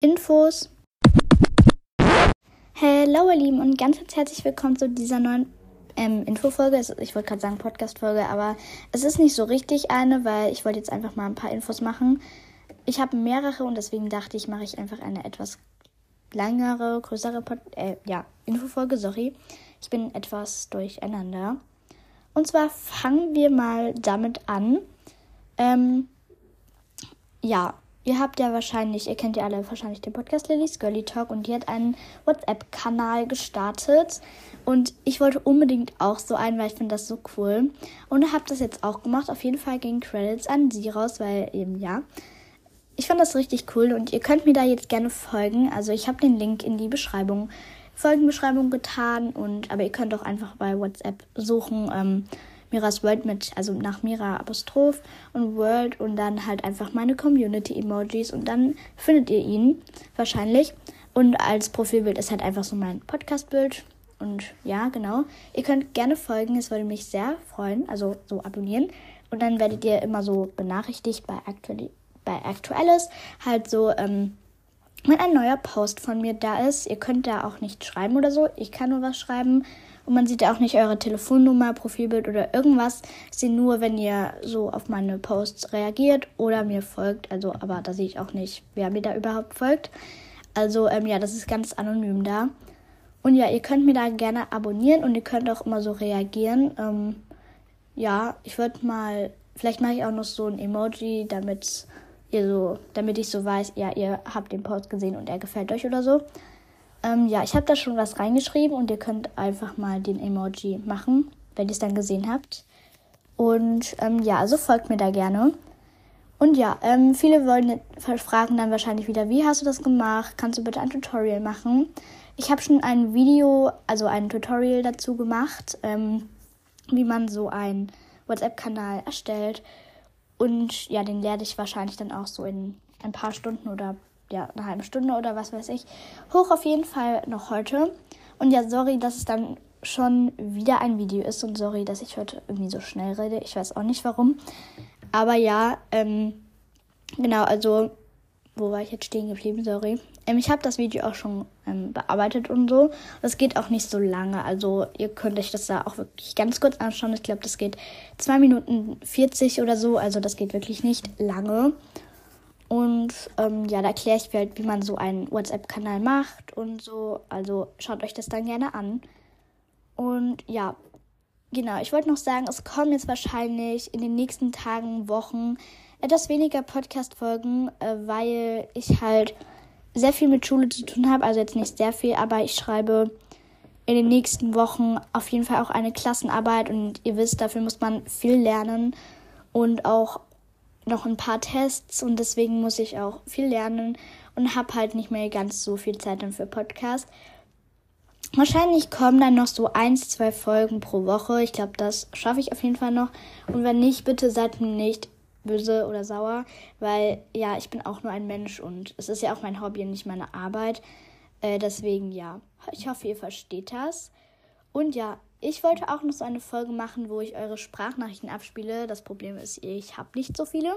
Infos. Hallo ihr Lieben und ganz, herzlich willkommen zu dieser neuen ähm, Infofolge. Ich wollte gerade sagen Podcast-Folge, aber es ist nicht so richtig eine, weil ich wollte jetzt einfach mal ein paar Infos machen. Ich habe mehrere und deswegen dachte ich, mache ich einfach eine etwas längere, größere Pod äh, ja, Infofolge, sorry. Ich bin etwas durcheinander. Und zwar fangen wir mal damit an. Ähm, ja, Ihr habt ja wahrscheinlich, ihr kennt ja alle wahrscheinlich den Podcast Lillys Girly Talk und die hat einen WhatsApp-Kanal gestartet. Und ich wollte unbedingt auch so einen, weil ich finde das so cool. Und habe das jetzt auch gemacht. Auf jeden Fall gehen Credits an sie raus, weil eben ja. Ich fand das richtig cool und ihr könnt mir da jetzt gerne folgen. Also ich habe den Link in die Beschreibung, Folgenbeschreibung getan. Und aber ihr könnt auch einfach bei WhatsApp suchen. Ähm, Miras World mit, also nach Mira Apostroph und World und dann halt einfach meine Community-Emojis und dann findet ihr ihn wahrscheinlich. Und als Profilbild ist halt einfach so mein Podcast-Bild. Und ja, genau. Ihr könnt gerne folgen, es würde mich sehr freuen. Also so abonnieren. Und dann werdet ihr immer so benachrichtigt bei, Aktuell bei Aktuelles. Halt so, ähm, wenn ein neuer Post von mir da ist. Ihr könnt da auch nicht schreiben oder so. Ich kann nur was schreiben. Und man sieht auch nicht eure Telefonnummer, Profilbild oder irgendwas. Ich sehe nur, wenn ihr so auf meine Posts reagiert oder mir folgt. Also, aber da sehe ich auch nicht, wer mir da überhaupt folgt. Also, ähm, ja, das ist ganz anonym da. Und ja, ihr könnt mir da gerne abonnieren und ihr könnt auch immer so reagieren. Ähm, ja, ich würde mal, vielleicht mache ich auch noch so ein Emoji, damit ihr so, damit ich so weiß, ja, ihr habt den Post gesehen und er gefällt euch oder so. Ähm, ja, ich habe da schon was reingeschrieben und ihr könnt einfach mal den Emoji machen, wenn ihr es dann gesehen habt. Und ähm, ja, also folgt mir da gerne. Und ja, ähm, viele wollen fragen dann wahrscheinlich wieder, wie hast du das gemacht? Kannst du bitte ein Tutorial machen? Ich habe schon ein Video, also ein Tutorial dazu gemacht, ähm, wie man so einen WhatsApp-Kanal erstellt. Und ja, den lerne ich wahrscheinlich dann auch so in ein paar Stunden oder ja, eine halbe Stunde oder was weiß ich. Hoch auf jeden Fall noch heute. Und ja, sorry, dass es dann schon wieder ein Video ist und sorry, dass ich heute irgendwie so schnell rede. Ich weiß auch nicht warum. Aber ja, ähm, genau, also, wo war ich jetzt stehen geblieben? Sorry. Ähm, ich habe das Video auch schon ähm, bearbeitet und so. Das geht auch nicht so lange. Also, ihr könnt euch das da auch wirklich ganz kurz anschauen. Ich glaube, das geht 2 Minuten 40 oder so. Also, das geht wirklich nicht lange. Und ähm, ja, da erkläre ich halt, wie man so einen WhatsApp-Kanal macht und so. Also schaut euch das dann gerne an. Und ja, genau, ich wollte noch sagen, es kommen jetzt wahrscheinlich in den nächsten Tagen, Wochen etwas weniger Podcast-Folgen, äh, weil ich halt sehr viel mit Schule zu tun habe. Also jetzt nicht sehr viel, aber ich schreibe in den nächsten Wochen auf jeden Fall auch eine Klassenarbeit und ihr wisst, dafür muss man viel lernen und auch noch ein paar Tests und deswegen muss ich auch viel lernen und habe halt nicht mehr ganz so viel Zeit dann für Podcast. Wahrscheinlich kommen dann noch so eins, zwei Folgen pro Woche. Ich glaube, das schaffe ich auf jeden Fall noch. Und wenn nicht, bitte seid mir nicht böse oder sauer, weil ja, ich bin auch nur ein Mensch und es ist ja auch mein Hobby und nicht meine Arbeit. Äh, deswegen ja, ich hoffe, ihr versteht das. Und ja, ich wollte auch noch so eine Folge machen, wo ich eure Sprachnachrichten abspiele. Das Problem ist, ich habe nicht so viele.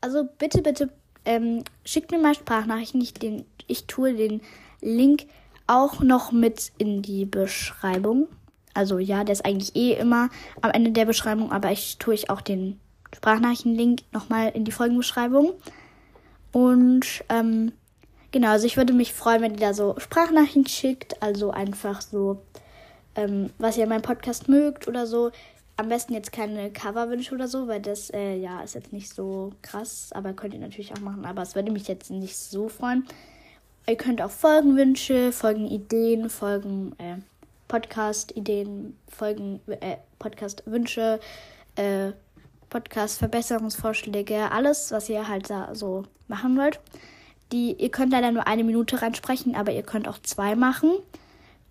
Also bitte, bitte ähm, schickt mir mal Sprachnachrichten. Ich, den, ich tue den Link auch noch mit in die Beschreibung. Also ja, der ist eigentlich eh immer am Ende der Beschreibung, aber ich tue ich auch den Sprachnachrichten-Link nochmal in die Folgenbeschreibung. Und ähm, genau, also ich würde mich freuen, wenn ihr da so Sprachnachrichten schickt. Also einfach so ähm, was ihr in meinem Podcast mögt oder so. Am besten jetzt keine Coverwünsche oder so, weil das äh, ja ist jetzt nicht so krass, aber könnt ihr natürlich auch machen. Aber es würde mich jetzt nicht so freuen. Ihr könnt auch Folgenwünsche, Folgenideen, Folgen, äh, Podcast-Ideen, Folgen, äh, Podcast-Wünsche, äh, Podcast-Verbesserungsvorschläge, alles, was ihr halt da so machen wollt. Die, ihr könnt leider nur eine Minute reinsprechen, aber ihr könnt auch zwei machen.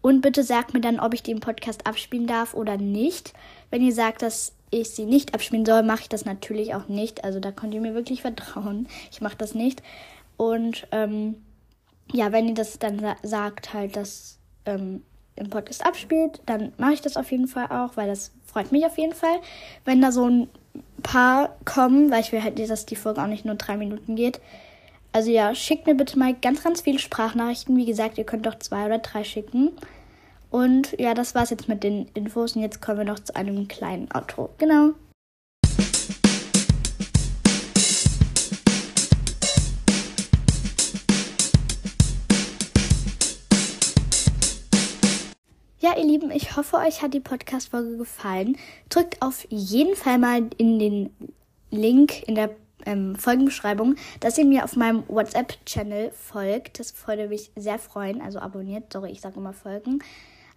Und bitte sagt mir dann, ob ich den Podcast abspielen darf oder nicht. Wenn ihr sagt, dass ich sie nicht abspielen soll, mache ich das natürlich auch nicht. Also da könnt ihr mir wirklich vertrauen. Ich mache das nicht. Und ähm, ja, wenn ihr das dann sa sagt, halt, dass ähm, im Podcast abspielt, dann mache ich das auf jeden Fall auch, weil das freut mich auf jeden Fall. Wenn da so ein paar kommen, weil ich will halt, dass die Folge auch nicht nur drei Minuten geht. Also ja, schickt mir bitte mal ganz, ganz viele Sprachnachrichten. Wie gesagt, ihr könnt doch zwei oder drei schicken. Und ja, das war's jetzt mit den Infos. Und jetzt kommen wir noch zu einem kleinen Outro. Genau. Ja, ihr Lieben, ich hoffe, euch hat die Podcast-Folge gefallen. Drückt auf jeden Fall mal in den Link in der ähm, Folgenbeschreibung, dass ihr mir auf meinem WhatsApp-Channel folgt. Das würde mich sehr freuen. Also abonniert. Sorry, ich sage immer folgen.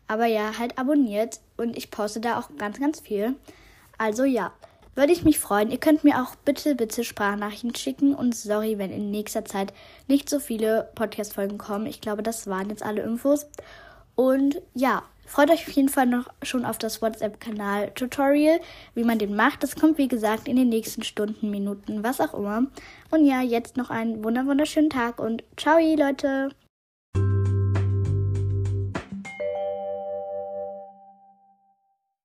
Aber ja, halt abonniert. Und ich poste da auch ganz, ganz viel. Also ja, würde ich mich freuen. Ihr könnt mir auch bitte, bitte Sprachnachrichten schicken. Und sorry, wenn in nächster Zeit nicht so viele Podcast-Folgen kommen. Ich glaube, das waren jetzt alle Infos. Und ja, freut euch auf jeden Fall noch schon auf das WhatsApp-Kanal-Tutorial, wie man den macht. Das kommt, wie gesagt, in den nächsten Stunden, Minuten, was auch immer. Und ja, jetzt noch einen wunderschönen Tag und ciao, Leute!